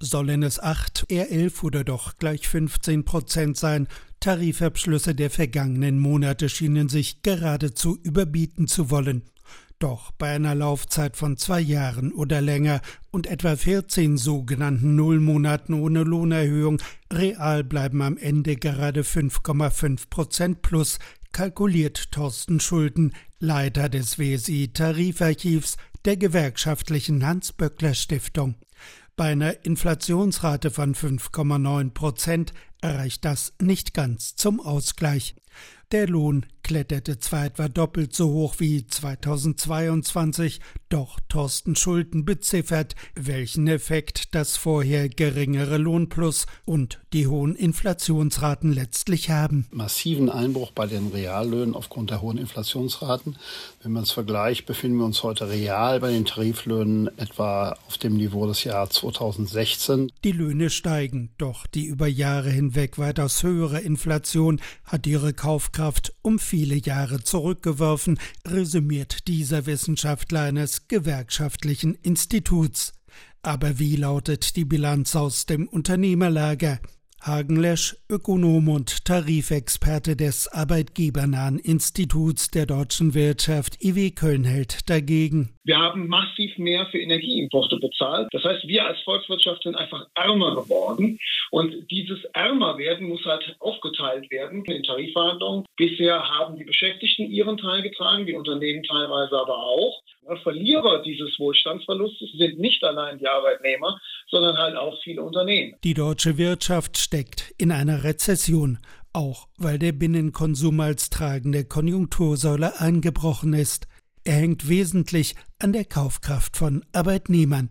Sollen es acht, eher elf oder doch gleich 15 Prozent sein, Tarifabschlüsse der vergangenen Monate schienen sich geradezu überbieten zu wollen. Doch bei einer Laufzeit von zwei Jahren oder länger und etwa 14 sogenannten Nullmonaten ohne Lohnerhöhung real bleiben am Ende gerade 5,5 Prozent plus, kalkuliert Thorsten Schulden, Leiter des WSI Tarifarchivs der gewerkschaftlichen Hans-Böckler-Stiftung. Bei einer Inflationsrate von 5,9 Prozent erreicht das nicht ganz zum Ausgleich. Der Lohn kletterte zwar etwa doppelt so hoch wie 2022, doch Thorsten Schulden beziffert, welchen Effekt das vorher geringere Lohnplus und die hohen Inflationsraten letztlich haben. Massiven Einbruch bei den Reallöhnen aufgrund der hohen Inflationsraten. Wenn man es vergleicht, befinden wir uns heute real bei den Tariflöhnen etwa auf dem Niveau des Jahres 2016. Die Löhne steigen, doch die über Jahre hinweg weitaus höhere Inflation hat ihre Kaufkraft um viel viele Jahre zurückgeworfen, resümiert dieser Wissenschaftler eines gewerkschaftlichen Instituts. Aber wie lautet die Bilanz aus dem Unternehmerlager? Hagen Lesch, Ökonom und Tarifexperte des Arbeitgebernahen Instituts der deutschen Wirtschaft IW Köln hält dagegen. Wir haben massiv mehr für Energieimporte bezahlt. Das heißt, wir als Volkswirtschaft sind einfach ärmer geworden. Und dieses Ärmerwerden muss halt aufgeteilt werden in Tarifverhandlungen. Bisher haben die Beschäftigten ihren Teil getragen, die Unternehmen teilweise aber auch. Verlierer dieses Wohlstandsverlustes sind nicht allein die Arbeitnehmer, sondern halt auch viele Unternehmen. Die deutsche Wirtschaft steckt in einer Rezession, auch weil der Binnenkonsum als tragende Konjunktursäule eingebrochen ist. Er hängt wesentlich an der Kaufkraft von Arbeitnehmern.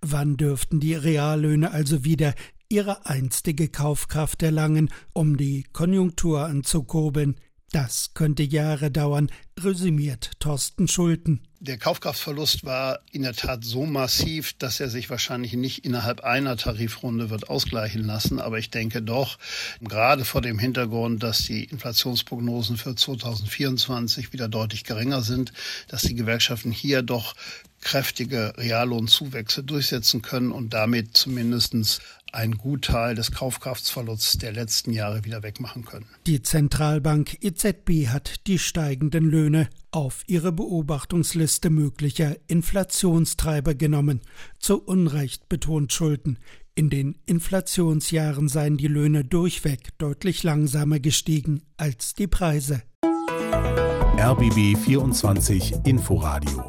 Wann dürften die Reallöhne also wieder ihre einstige Kaufkraft erlangen, um die Konjunktur anzukurbeln? Das könnte Jahre dauern, resümiert Thorsten Schulten. Der Kaufkraftverlust war in der Tat so massiv, dass er sich wahrscheinlich nicht innerhalb einer Tarifrunde wird ausgleichen lassen. Aber ich denke doch, gerade vor dem Hintergrund, dass die Inflationsprognosen für 2024 wieder deutlich geringer sind, dass die Gewerkschaften hier doch kräftige Reallohnzuwächse durchsetzen können und damit zumindest einen Gutteil des Kaufkraftsverlusts der letzten Jahre wieder wegmachen können. Die Zentralbank EZB hat die steigenden Löhne auf ihre Beobachtungsliste möglicher Inflationstreiber genommen. Zu Unrecht betont Schulden. In den Inflationsjahren seien die Löhne durchweg deutlich langsamer gestiegen als die Preise. RBB 24 Inforadio